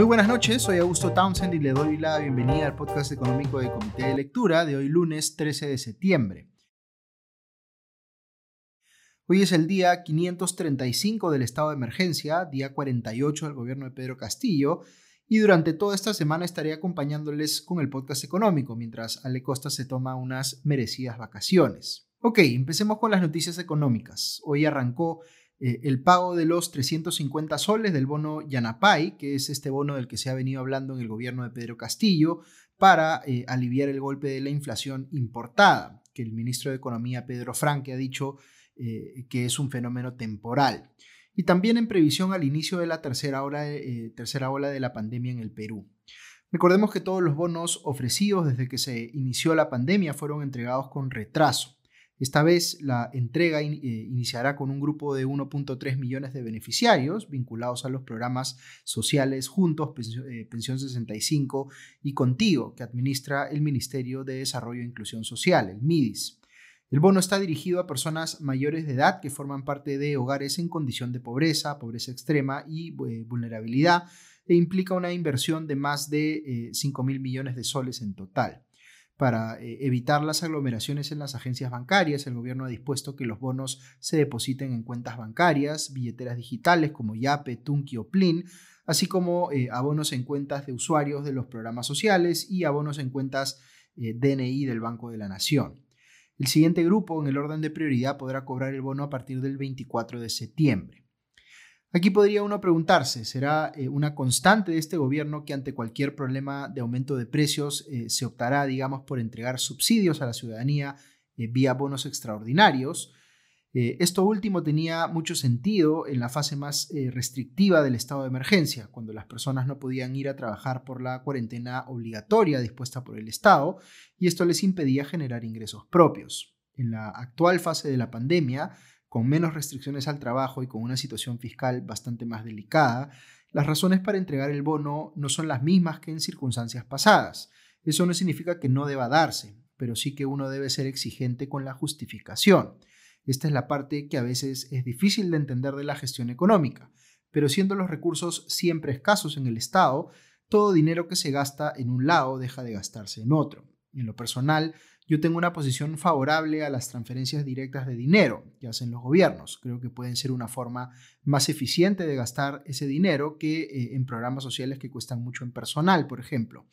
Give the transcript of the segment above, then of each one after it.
Muy buenas noches, soy Augusto Townsend y le doy la bienvenida al podcast económico del Comité de Lectura de hoy lunes 13 de septiembre. Hoy es el día 535 del estado de emergencia, día 48 del gobierno de Pedro Castillo, y durante toda esta semana estaré acompañándoles con el podcast económico mientras Ale Costa se toma unas merecidas vacaciones. Ok, empecemos con las noticias económicas. Hoy arrancó eh, el pago de los 350 soles del bono Yanapay, que es este bono del que se ha venido hablando en el gobierno de Pedro Castillo, para eh, aliviar el golpe de la inflación importada, que el ministro de Economía Pedro Franque ha dicho eh, que es un fenómeno temporal y también en previsión al inicio de la tercera tercera ola de la pandemia en el Perú. Recordemos que todos los bonos ofrecidos desde que se inició la pandemia fueron entregados con retraso. Esta vez la entrega eh, iniciará con un grupo de 1.3 millones de beneficiarios vinculados a los programas sociales Juntos, eh, Pensión 65 y Contigo, que administra el Ministerio de Desarrollo e Inclusión Social, el MIDIS. El bono está dirigido a personas mayores de edad que forman parte de hogares en condición de pobreza, pobreza extrema y eh, vulnerabilidad e implica una inversión de más de 5 eh, mil millones de soles en total. Para eh, evitar las aglomeraciones en las agencias bancarias, el gobierno ha dispuesto que los bonos se depositen en cuentas bancarias, billeteras digitales como Yape, Tunki o Plin, así como abonos en cuentas de usuarios de los programas sociales y abonos en cuentas DNI del Banco de la Nación. El siguiente grupo en el orden de prioridad podrá cobrar el bono a partir del 24 de septiembre. Aquí podría uno preguntarse, ¿será eh, una constante de este gobierno que ante cualquier problema de aumento de precios eh, se optará, digamos, por entregar subsidios a la ciudadanía eh, vía bonos extraordinarios? Esto último tenía mucho sentido en la fase más restrictiva del estado de emergencia, cuando las personas no podían ir a trabajar por la cuarentena obligatoria dispuesta por el Estado y esto les impedía generar ingresos propios. En la actual fase de la pandemia, con menos restricciones al trabajo y con una situación fiscal bastante más delicada, las razones para entregar el bono no son las mismas que en circunstancias pasadas. Eso no significa que no deba darse, pero sí que uno debe ser exigente con la justificación. Esta es la parte que a veces es difícil de entender de la gestión económica, pero siendo los recursos siempre escasos en el Estado, todo dinero que se gasta en un lado deja de gastarse en otro. En lo personal, yo tengo una posición favorable a las transferencias directas de dinero que hacen los gobiernos. Creo que pueden ser una forma más eficiente de gastar ese dinero que eh, en programas sociales que cuestan mucho en personal, por ejemplo.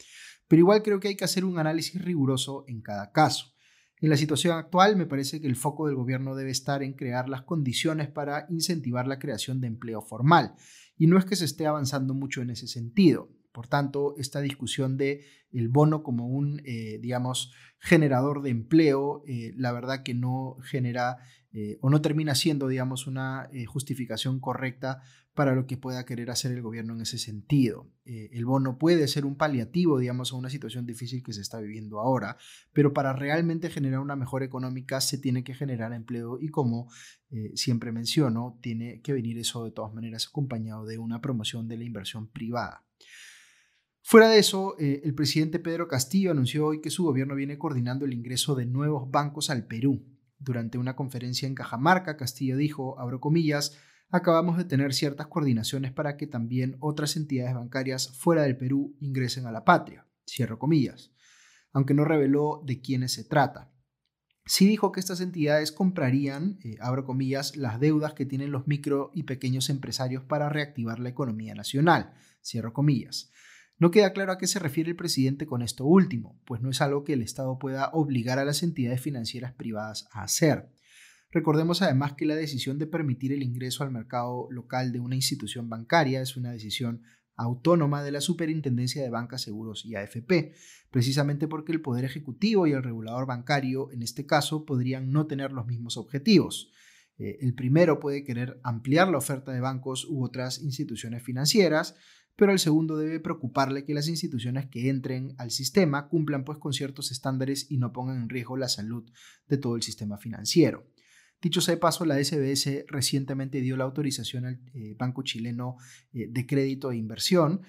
Pero igual creo que hay que hacer un análisis riguroso en cada caso. En la situación actual, me parece que el foco del gobierno debe estar en crear las condiciones para incentivar la creación de empleo formal. Y no es que se esté avanzando mucho en ese sentido. Por tanto, esta discusión de el bono como un, eh, digamos, generador de empleo, eh, la verdad que no genera eh, o no termina siendo, digamos, una justificación correcta para lo que pueda querer hacer el gobierno en ese sentido. el bono puede ser un paliativo, digamos, a una situación difícil que se está viviendo ahora, pero para realmente generar una mejora económica se tiene que generar empleo y como siempre menciono, tiene que venir eso de todas maneras acompañado de una promoción de la inversión privada. Fuera de eso, eh, el presidente Pedro Castillo anunció hoy que su gobierno viene coordinando el ingreso de nuevos bancos al Perú. Durante una conferencia en Cajamarca, Castillo dijo, abro comillas, acabamos de tener ciertas coordinaciones para que también otras entidades bancarias fuera del Perú ingresen a la patria, cierro comillas, aunque no reveló de quiénes se trata. Sí dijo que estas entidades comprarían, eh, abro comillas, las deudas que tienen los micro y pequeños empresarios para reactivar la economía nacional, cierro comillas. No queda claro a qué se refiere el presidente con esto último, pues no es algo que el Estado pueda obligar a las entidades financieras privadas a hacer. Recordemos además que la decisión de permitir el ingreso al mercado local de una institución bancaria es una decisión autónoma de la Superintendencia de Bancas, Seguros y AFP, precisamente porque el Poder Ejecutivo y el regulador bancario, en este caso, podrían no tener los mismos objetivos. Eh, el primero puede querer ampliar la oferta de bancos u otras instituciones financieras, pero el segundo debe preocuparle que las instituciones que entren al sistema cumplan pues con ciertos estándares y no pongan en riesgo la salud de todo el sistema financiero. Dicho sea de paso, la SBS recientemente dio la autorización al eh, Banco Chileno eh, de Crédito e Inversión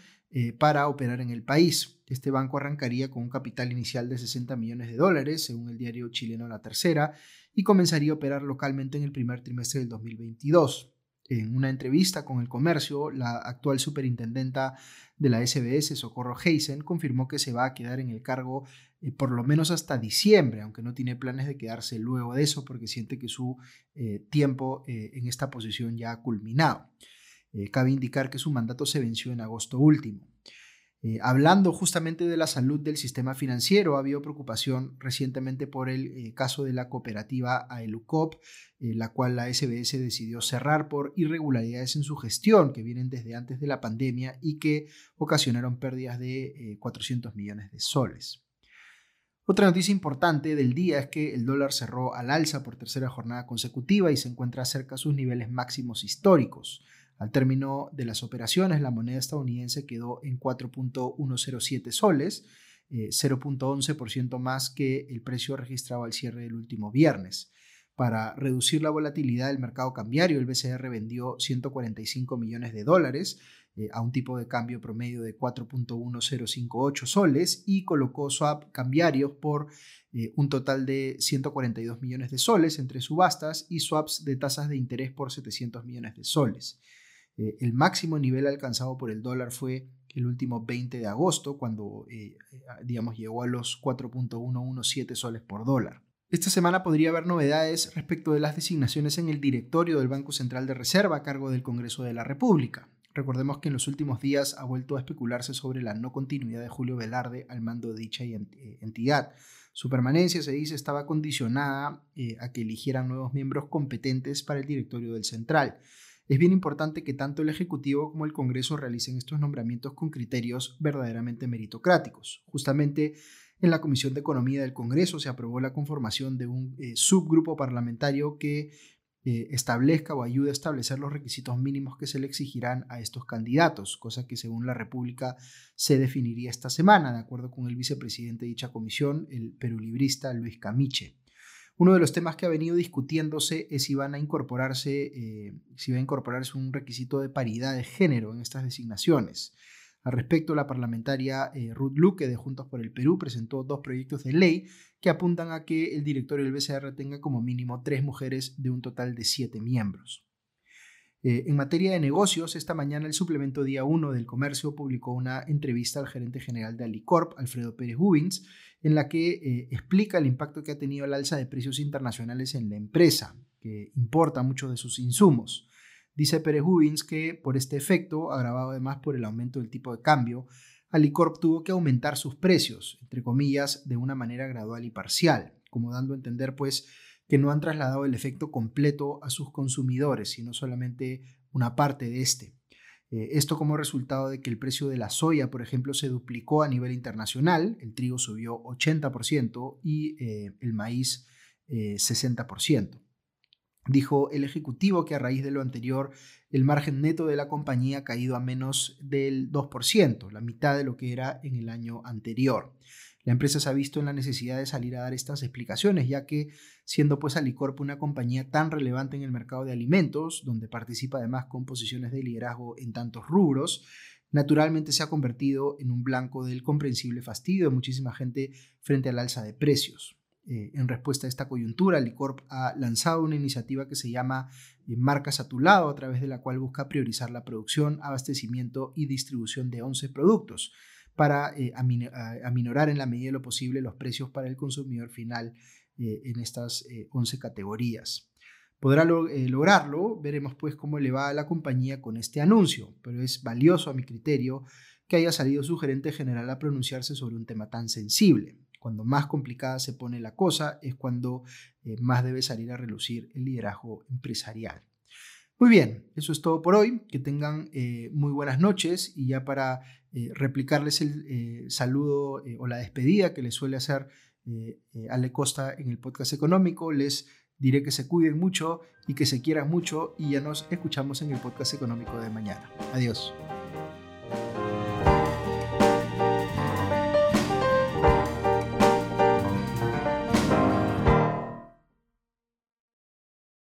para operar en el país. Este banco arrancaría con un capital inicial de 60 millones de dólares, según el diario chileno La Tercera, y comenzaría a operar localmente en el primer trimestre del 2022. En una entrevista con el comercio, la actual superintendenta de la SBS, Socorro Heisen, confirmó que se va a quedar en el cargo eh, por lo menos hasta diciembre, aunque no tiene planes de quedarse luego de eso porque siente que su eh, tiempo eh, en esta posición ya ha culminado. cabe indicar que su mandato se venció en agosto último. Eh, hablando justamente de la salud del sistema financiero, ha habido preocupación recientemente por el eh, caso de la cooperativa Aelucop, eh, la cual la SBS decidió cerrar por irregularidades en su gestión que vienen desde antes de la pandemia y que ocasionaron pérdidas de 400 millones de soles. Otra noticia importante del día es que el dólar cerró al alza por tercera jornada consecutiva y se encuentra cerca de sus niveles máximos históricos. Al término de las operaciones, la moneda estadounidense quedó en 4.107 soles, 0.11% eh, más que el precio registrado al cierre del último viernes. Para reducir la volatilidad del mercado cambiario, el BCR vendió 145 millones de dólares eh, a un tipo de cambio promedio de 4.1058 soles y colocó swap cambiarios por eh, un total de 142 millones de soles entre subastas y swaps de tasas de interés por 700 millones de soles. Eh, el máximo nivel alcanzado por el dólar fue el último 20 de agosto, cuando eh, eh, digamos, llegó a los 4.117 soles por dólar. Esta semana podría haber novedades respecto de las designaciones en el directorio del Banco Central de Reserva a cargo del Congreso de la República. Recordemos que en los últimos días ha vuelto a especularse sobre la no continuidad de Julio Velarde al mando de dicha entidad. Su permanencia, se dice, estaba condicionada a que eligieran nuevos miembros competentes para el directorio del Central es bien importante que tanto el Ejecutivo como el Congreso realicen estos nombramientos con criterios verdaderamente meritocráticos. Justamente en la Comisión de Economía del Congreso se aprobó la conformación de un eh, subgrupo parlamentario que eh, establezca o ayude a establecer los requisitos mínimos que se le exigirán a estos candidatos, cosa que según la República se definiría esta semana, de acuerdo con el vicepresidente de dicha comisión, el perulibrista Luis Camiche. Uno de los temas que ha venido discutiéndose es si van a incorporarse, eh, si va a incorporarse un requisito de paridad de género en estas designaciones. Al respecto, la parlamentaria eh, Ruth Luque de Juntos por el Perú presentó dos proyectos de ley que apuntan a que el directorio del BCR tenga como mínimo tres mujeres de un total de siete miembros. Eh, en materia de negocios, esta mañana el suplemento día 1 del comercio publicó una entrevista al gerente general de Alicorp, Alfredo Pérez Hubins, en la que eh, explica el impacto que ha tenido el alza de precios internacionales en la empresa, que importa muchos de sus insumos. Dice Pérez Hubins que por este efecto, agravado además por el aumento del tipo de cambio, Alicorp tuvo que aumentar sus precios, entre comillas, de una manera gradual y parcial, como dando a entender pues que no han trasladado el efecto completo a sus consumidores, sino solamente una parte de este. Eh, esto como resultado de que el precio de la soya, por ejemplo, se duplicó a nivel internacional, el trigo subió 80% y eh, el maíz 60%. Eh, Dijo el ejecutivo que a raíz de lo anterior el margen neto de la compañía ha caído a menos del 2%, la mitad de lo que era en el año anterior. La empresa se ha visto en la necesidad de salir a dar estas explicaciones, ya que siendo pues Alicorp una compañía tan relevante en el mercado de alimentos, donde participa además con posiciones de liderazgo en tantos rubros, naturalmente se ha convertido en un blanco del comprensible fastidio de muchísima gente frente al alza de precios. Eh, en respuesta a esta coyuntura, Alicorp ha lanzado una iniciativa que se llama eh, Marcas a tu lado, a través de la cual busca priorizar la producción, abastecimiento y distribución de 11 productos para eh, aminorar en la medida de lo posible los precios para el consumidor final eh, en estas 11 eh, categorías. Podrá lograrlo, veremos pues cómo le va a la compañía con este anuncio, pero es valioso a mi criterio que haya salido su gerente general a pronunciarse sobre un tema tan sensible. Cuando más complicada se pone la cosa es cuando más debe salir a relucir el liderazgo empresarial. Muy bien, eso es todo por hoy. Que tengan muy buenas noches y ya para eh, replicarles el eh, saludo eh, o la despedida que les suele hacer Ale Costa en el podcast económico. Les diré que se cuiden mucho y que se quieran mucho y ya nos escuchamos en el podcast económico de mañana. Adiós.